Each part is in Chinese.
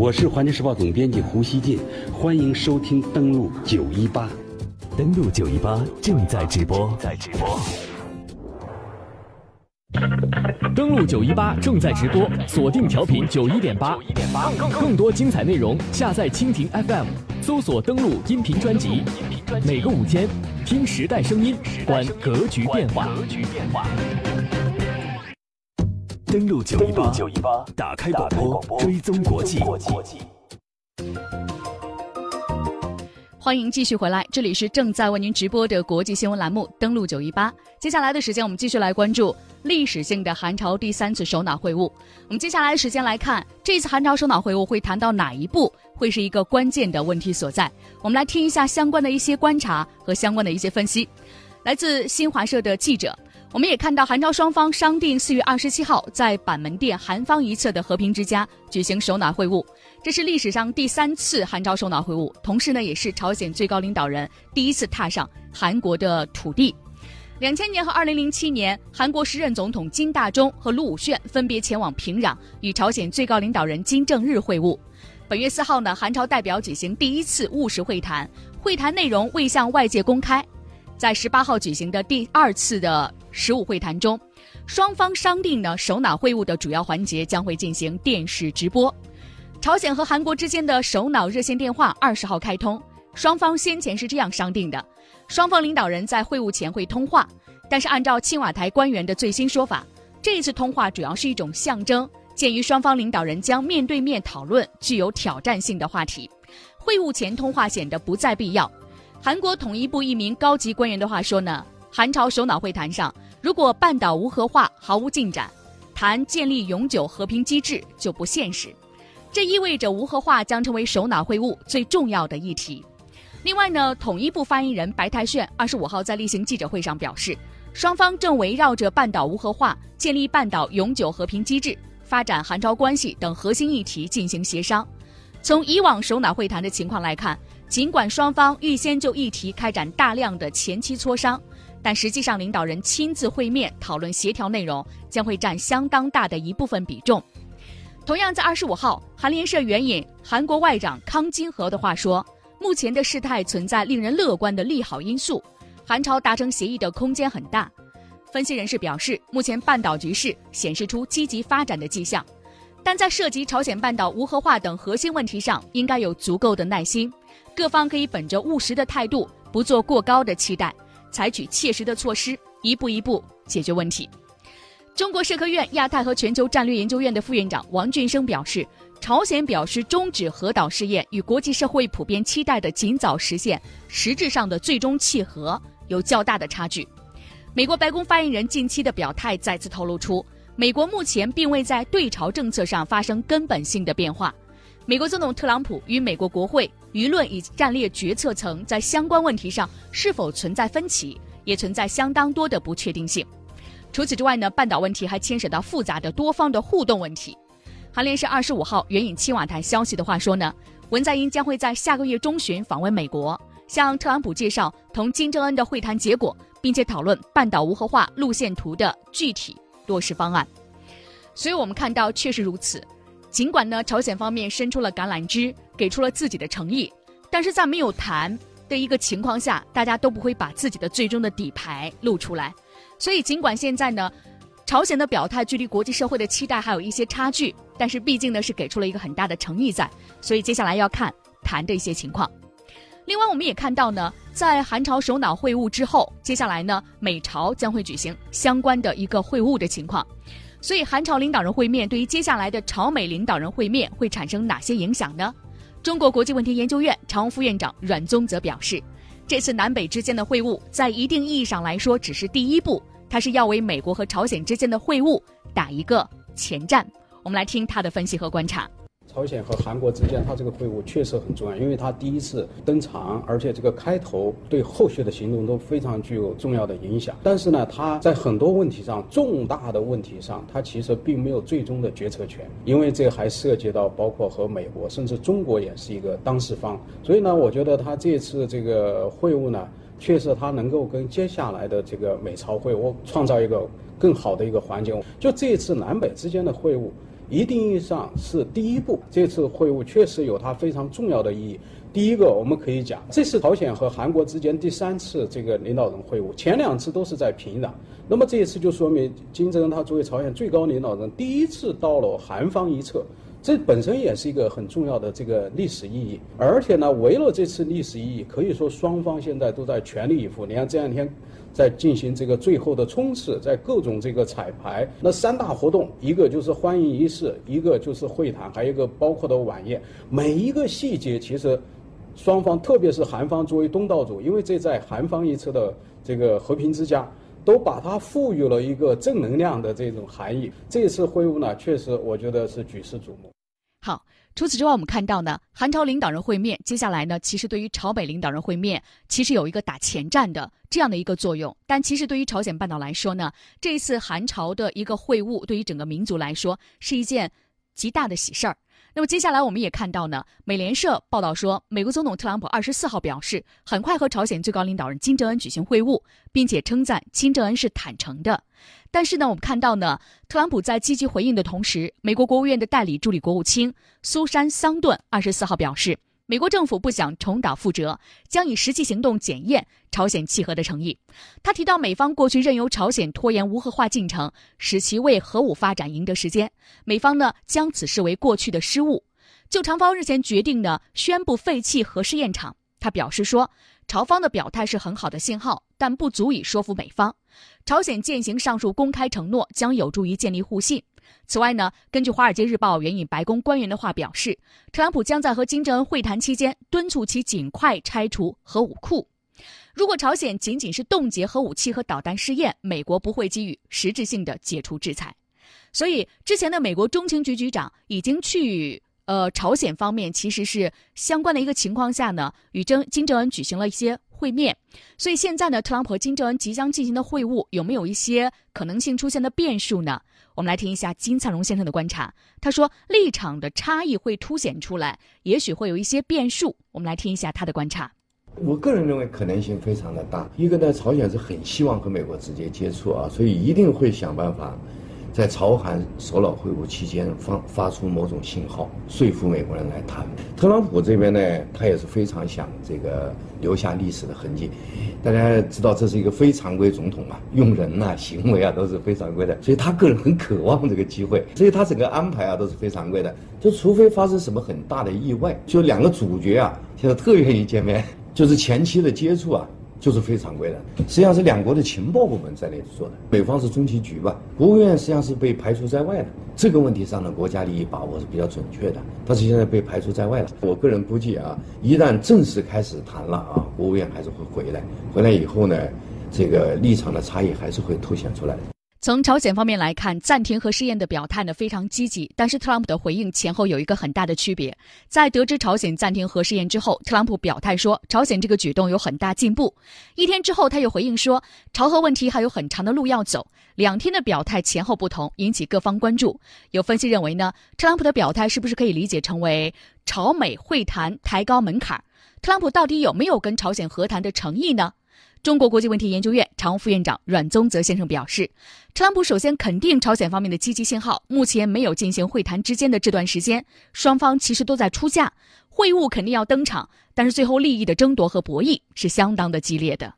我是环球时报总编辑胡锡进，欢迎收听登录九一八。登录九一八正在直播，在直播。登录九一八正在直播，锁定调频九一点八，更更多精彩内容，下载蜻蜓 FM，搜索登录音频专辑。每个午间，听时代声音，观格局变化。登录九一八，打开广播，追踪国际。欢迎继续回来，这里是正在为您直播的国际新闻栏目《登录九一八》。接下来的时间，我们继续来关注历史性的韩朝第三次首脑会晤。我们接下来的时间来看，这次韩朝首脑会晤会谈到哪一步，会是一个关键的问题所在。我们来听一下相关的一些观察和相关的一些分析，来自新华社的记者。我们也看到，韩朝双方商定四月二十七号在板门店韩方一侧的和平之家举行首脑会晤，这是历史上第三次韩朝首脑会晤，同时呢，也是朝鲜最高领导人第一次踏上韩国的土地。两千年和二零零七年，韩国时任总统金大中和卢武铉分别前往平壤与朝鲜最高领导人金正日会晤。本月四号呢，韩朝代表举行第一次务实会谈，会谈内容未向外界公开。在十八号举行的第二次的十五会谈中，双方商定呢，首脑会晤的主要环节将会进行电视直播。朝鲜和韩国之间的首脑热线电话二十号开通，双方先前是这样商定的：双方领导人在会晤前会通话，但是按照青瓦台官员的最新说法，这一次通话主要是一种象征，鉴于双方领导人将面对面讨论具有挑战性的话题，会晤前通话显得不再必要。韩国统一部一名高级官员的话说呢，韩朝首脑会谈上，如果半岛无核化毫无进展，谈建立永久和平机制就不现实。这意味着无核化将成为首脑会晤最重要的议题。另外呢，统一部发言人白泰炫二十五号在例行记者会上表示，双方正围绕着半岛无核化、建立半岛永久和平机制、发展韩朝关系等核心议题进行协商。从以往首脑会谈的情况来看。尽管双方预先就议题开展大量的前期磋商，但实际上领导人亲自会面讨论协调内容将会占相当大的一部分比重。同样在二十五号，韩联社援引韩国外长康金和的话说：“目前的事态存在令人乐观的利好因素，韩朝达成协议的空间很大。”分析人士表示，目前半岛局势显示出积极发展的迹象，但在涉及朝鲜半岛无核化等核心问题上，应该有足够的耐心。各方可以本着务实的态度，不做过高的期待，采取切实的措施，一步一步解决问题。中国社科院亚太和全球战略研究院的副院长王俊生表示，朝鲜表示终止核岛试验与国际社会普遍期待的尽早实现实质上的最终契合有较大的差距。美国白宫发言人近期的表态再次透露出，美国目前并未在对朝政策上发生根本性的变化。美国总统特朗普与美国国会、舆论以及战略决策层在相关问题上是否存在分歧，也存在相当多的不确定性。除此之外呢，半岛问题还牵涉到复杂的多方的互动问题。韩联社二十五号援引青瓦台消息的话说呢，文在寅将会在下个月中旬访问美国，向特朗普介绍同金正恩的会谈结果，并且讨论半岛无核化路线图的具体落实方案。所以我们看到，确实如此。尽管呢，朝鲜方面伸出了橄榄枝，给出了自己的诚意，但是在没有谈的一个情况下，大家都不会把自己的最终的底牌露出来。所以，尽管现在呢，朝鲜的表态距离国际社会的期待还有一些差距，但是毕竟呢是给出了一个很大的诚意在。所以接下来要看谈的一些情况。另外，我们也看到呢，在韩朝首脑会晤之后，接下来呢，美朝将会举行相关的一个会晤的情况。所以，韩朝领导人会面对于接下来的朝美领导人会面会产生哪些影响呢？中国国际问题研究院常务副院长阮宗泽表示，这次南北之间的会晤，在一定意义上来说只是第一步，它是要为美国和朝鲜之间的会晤打一个前站。我们来听他的分析和观察。朝鲜和韩国之间，它这个会晤确实很重要，因为它第一次登场，而且这个开头对后续的行动都非常具有重要的影响。但是呢，它在很多问题上，重大的问题上，它其实并没有最终的决策权，因为这还涉及到包括和美国，甚至中国也是一个当事方。所以呢，我觉得他这次这个会晤呢，确实他能够跟接下来的这个美朝会晤创造一个更好的一个环境。就这一次南北之间的会晤。一定意义上是第一步。这次会晤确实有它非常重要的意义。第一个，我们可以讲，这是朝鲜和韩国之间第三次这个领导人会晤，前两次都是在平壤。那么这一次就说明金正恩他作为朝鲜最高领导人，第一次到了韩方一侧，这本身也是一个很重要的这个历史意义。而且呢，为了这次历史意义，可以说双方现在都在全力以赴。你看这两天在进行这个最后的冲刺，在各种这个彩排，那三大活动，一个就是欢迎仪式，一个就是会谈，还有一个包括的晚宴，每一个细节其实。双方，特别是韩方作为东道主，因为这在韩方一侧的这个和平之家，都把它赋予了一个正能量的这种含义。这次会晤呢，确实我觉得是举世瞩目。好，除此之外，我们看到呢，韩朝领导人会面，接下来呢，其实对于朝北领导人会面，其实有一个打前站的这样的一个作用。但其实对于朝鲜半岛来说呢，这一次韩朝的一个会晤，对于整个民族来说是一件极大的喜事儿。那么接下来我们也看到呢，美联社报道说，美国总统特朗普二十四号表示，很快和朝鲜最高领导人金正恩举行会晤，并且称赞金正恩是坦诚的。但是呢，我们看到呢，特朗普在积极回应的同时，美国国务院的代理助理国务卿苏珊桑顿二十四号表示。美国政府不想重蹈覆辙，将以实际行动检验朝鲜契合的诚意。他提到，美方过去任由朝鲜拖延无核化进程，使其为核武发展赢得时间。美方呢，将此视为过去的失误。就朝方日前决定呢，宣布废弃核试验场，他表示说，朝方的表态是很好的信号，但不足以说服美方。朝鲜践行上述公开承诺，将有助于建立互信。此外呢，根据《华尔街日报》援引白宫官员的话表示，特朗普将在和金正恩会谈期间敦促其尽快拆除核武库。如果朝鲜仅仅是冻结核武器和导弹试验，美国不会给予实质性的解除制裁。所以，之前的美国中情局局长已经去呃朝鲜方面，其实是相关的一个情况下呢，与真金正恩举行了一些会面。所以现在呢，特朗普和金正恩即将进行的会晤，有没有一些可能性出现的变数呢？我们来听一下金灿荣先生的观察。他说，立场的差异会凸显出来，也许会有一些变数。我们来听一下他的观察。我个人认为可能性非常的大。一个呢，朝鲜是很希望和美国直接接触啊，所以一定会想办法。在朝韩首脑会晤期间发发出某种信号，说服美国人来谈。特朗普这边呢，他也是非常想这个留下历史的痕迹。大家知道这是一个非常规总统嘛，用人呐、行为啊都是非常规的，所以他个人很渴望这个机会，所以他整个安排啊都是非常规的。就除非发生什么很大的意外，就两个主角啊现在特愿意见面，就是前期的接触啊。就是非常规的，实际上是两国的情报部门在那里做的，美方是中情局吧，国务院实际上是被排除在外的。这个问题上呢国家利益把握是比较准确的，但是现在被排除在外了。我个人估计啊，一旦正式开始谈了啊，国务院还是会回来，回来以后呢，这个立场的差异还是会凸显出来的。从朝鲜方面来看，暂停核试验的表态呢非常积极，但是特朗普的回应前后有一个很大的区别。在得知朝鲜暂停核试验之后，特朗普表态说朝鲜这个举动有很大进步。一天之后，他又回应说朝核问题还有很长的路要走。两天的表态前后不同，引起各方关注。有分析认为呢，特朗普的表态是不是可以理解成为朝美会谈抬高门槛？特朗普到底有没有跟朝鲜和谈的诚意呢？中国国际问题研究院常务副院长阮宗泽先生表示，特朗普首先肯定朝鲜方面的积极信号。目前没有进行会谈之间的这段时间，双方其实都在出价，会晤肯定要登场，但是最后利益的争夺和博弈是相当的激烈的。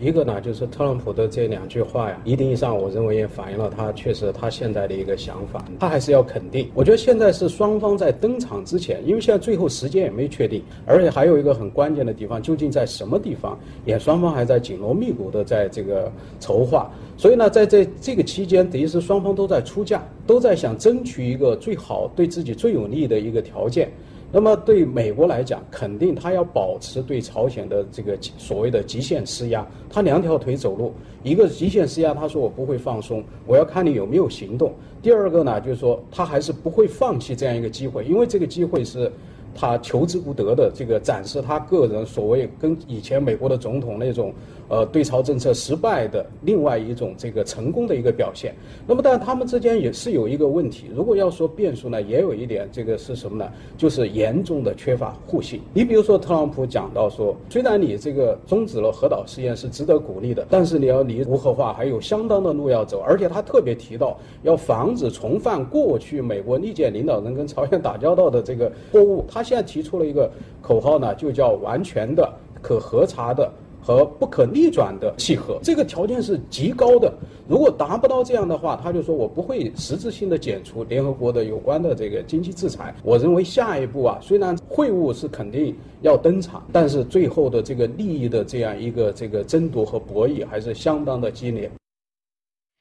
一个呢，就是特朗普的这两句话呀，一定意义上，我认为也反映了他确实他现在的一个想法。他还是要肯定。我觉得现在是双方在登场之前，因为现在最后时间也没确定，而且还有一个很关键的地方，究竟在什么地方，也双方还在紧锣密鼓的在这个筹划。所以呢，在这这个期间，等于是双方都在出价，都在想争取一个最好对自己最有利的一个条件。那么对美国来讲，肯定他要保持对朝鲜的这个所谓的极限施压，他两条腿走路，一个极限施压，他说我不会放松，我要看你有没有行动。第二个呢，就是说他还是不会放弃这样一个机会，因为这个机会是他求之不得的这个展示他个人所谓跟以前美国的总统那种，呃，对朝政策失败的另外一种这个成功的一个表现。那么，但他们之间也是有一个问题。如果要说变数呢，也有一点，这个是什么呢？就是严重的缺乏互信。你比如说，特朗普讲到说，虽然你这个终止了核导试验是值得鼓励的，但是你要离无核化还有相当的路要走。而且他特别提到要防止重犯过去美国历届领导人跟朝鲜打交道的这个错误。他现在提出了一个口号呢，就叫完全的、可核查的和不可逆转的契合。这个条件是极高的。如果达不到这样的话，他就说我不会实质性的解除联合国的有关的这个经济制裁。我认为下一步啊，虽然会晤是肯定要登场，但是最后的这个利益的这样一个这个争夺和博弈还是相当的激烈。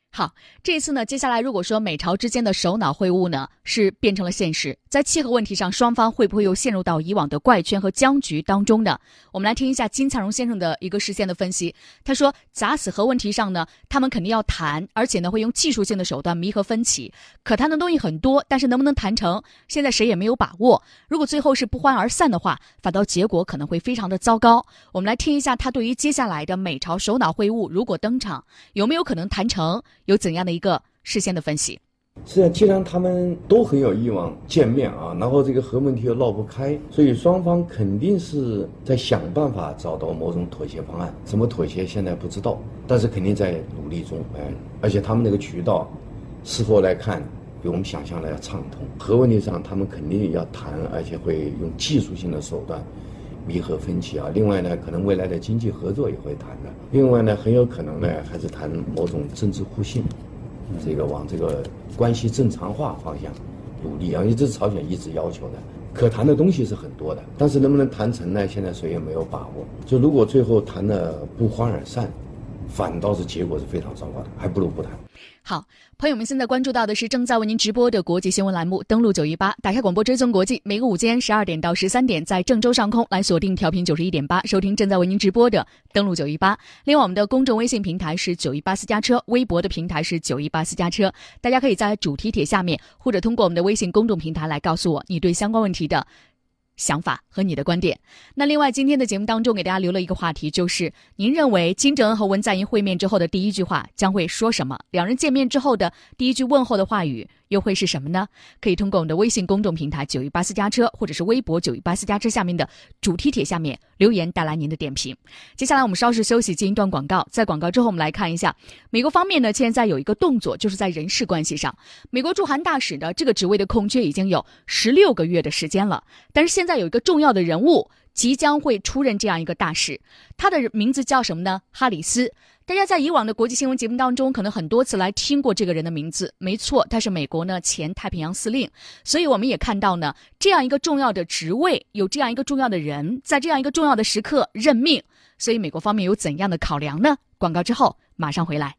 好，这次呢，接下来如果说美朝之间的首脑会晤呢是变成了现实，在气候问题上，双方会不会又陷入到以往的怪圈和僵局当中呢？我们来听一下金灿荣先生的一个事先的分析。他说，砸死核问题上呢，他们肯定要谈，而且呢会用技术性的手段弥合分歧，可谈的东西很多，但是能不能谈成，现在谁也没有把握。如果最后是不欢而散的话，反倒结果可能会非常的糟糕。我们来听一下他对于接下来的美朝首脑会晤如果登场，有没有可能谈成？有怎样的一个事先的分析？是啊，既然他们都很有意望见面啊，然后这个核问题又闹不开，所以双方肯定是在想办法找到某种妥协方案。怎么妥协现在不知道，但是肯定在努力中。哎，而且他们那个渠道，事后来看比我们想象的要畅通。核问题上他们肯定要谈，而且会用技术性的手段。弥合分歧啊，另外呢，可能未来的经济合作也会谈的。另外呢，很有可能呢，还是谈某种政治互信，这个往这个关系正常化方向努力啊，因为这是朝鲜一直要求的。可谈的东西是很多的，但是能不能谈成呢？现在谁也没有把握。就如果最后谈的不欢而散，反倒是结果是非常糟糕的，还不如不谈。好，朋友们，现在关注到的是正在为您直播的国际新闻栏目，登录九一八，打开广播追踪国际，每个午间十二点到十三点，在郑州上空来锁定调频九十一点八，收听正在为您直播的登录九一八。另外，我们的公众微信平台是九一八私家车，微博的平台是九一八私家车，大家可以在主题帖下面，或者通过我们的微信公众平台来告诉我你对相关问题的。想法和你的观点。那另外，今天的节目当中给大家留了一个话题，就是您认为金正恩和文在寅会面之后的第一句话将会说什么？两人见面之后的第一句问候的话语。又会是什么呢？可以通过我们的微信公众平台“九一八私家车”或者是微博“九一八私家车”下面的主题帖下面留言，带来您的点评。接下来我们稍事休息，进一段广告。在广告之后，我们来看一下美国方面呢，现在有一个动作，就是在人事关系上，美国驻韩大使的这个职位的空缺已经有十六个月的时间了。但是现在有一个重要的人物即将会出任这样一个大使，他的名字叫什么呢？哈里斯。大家在以往的国际新闻节目当中，可能很多次来听过这个人的名字。没错，他是美国呢前太平洋司令。所以我们也看到呢，这样一个重要的职位，有这样一个重要的人，在这样一个重要的时刻任命。所以美国方面有怎样的考量呢？广告之后马上回来。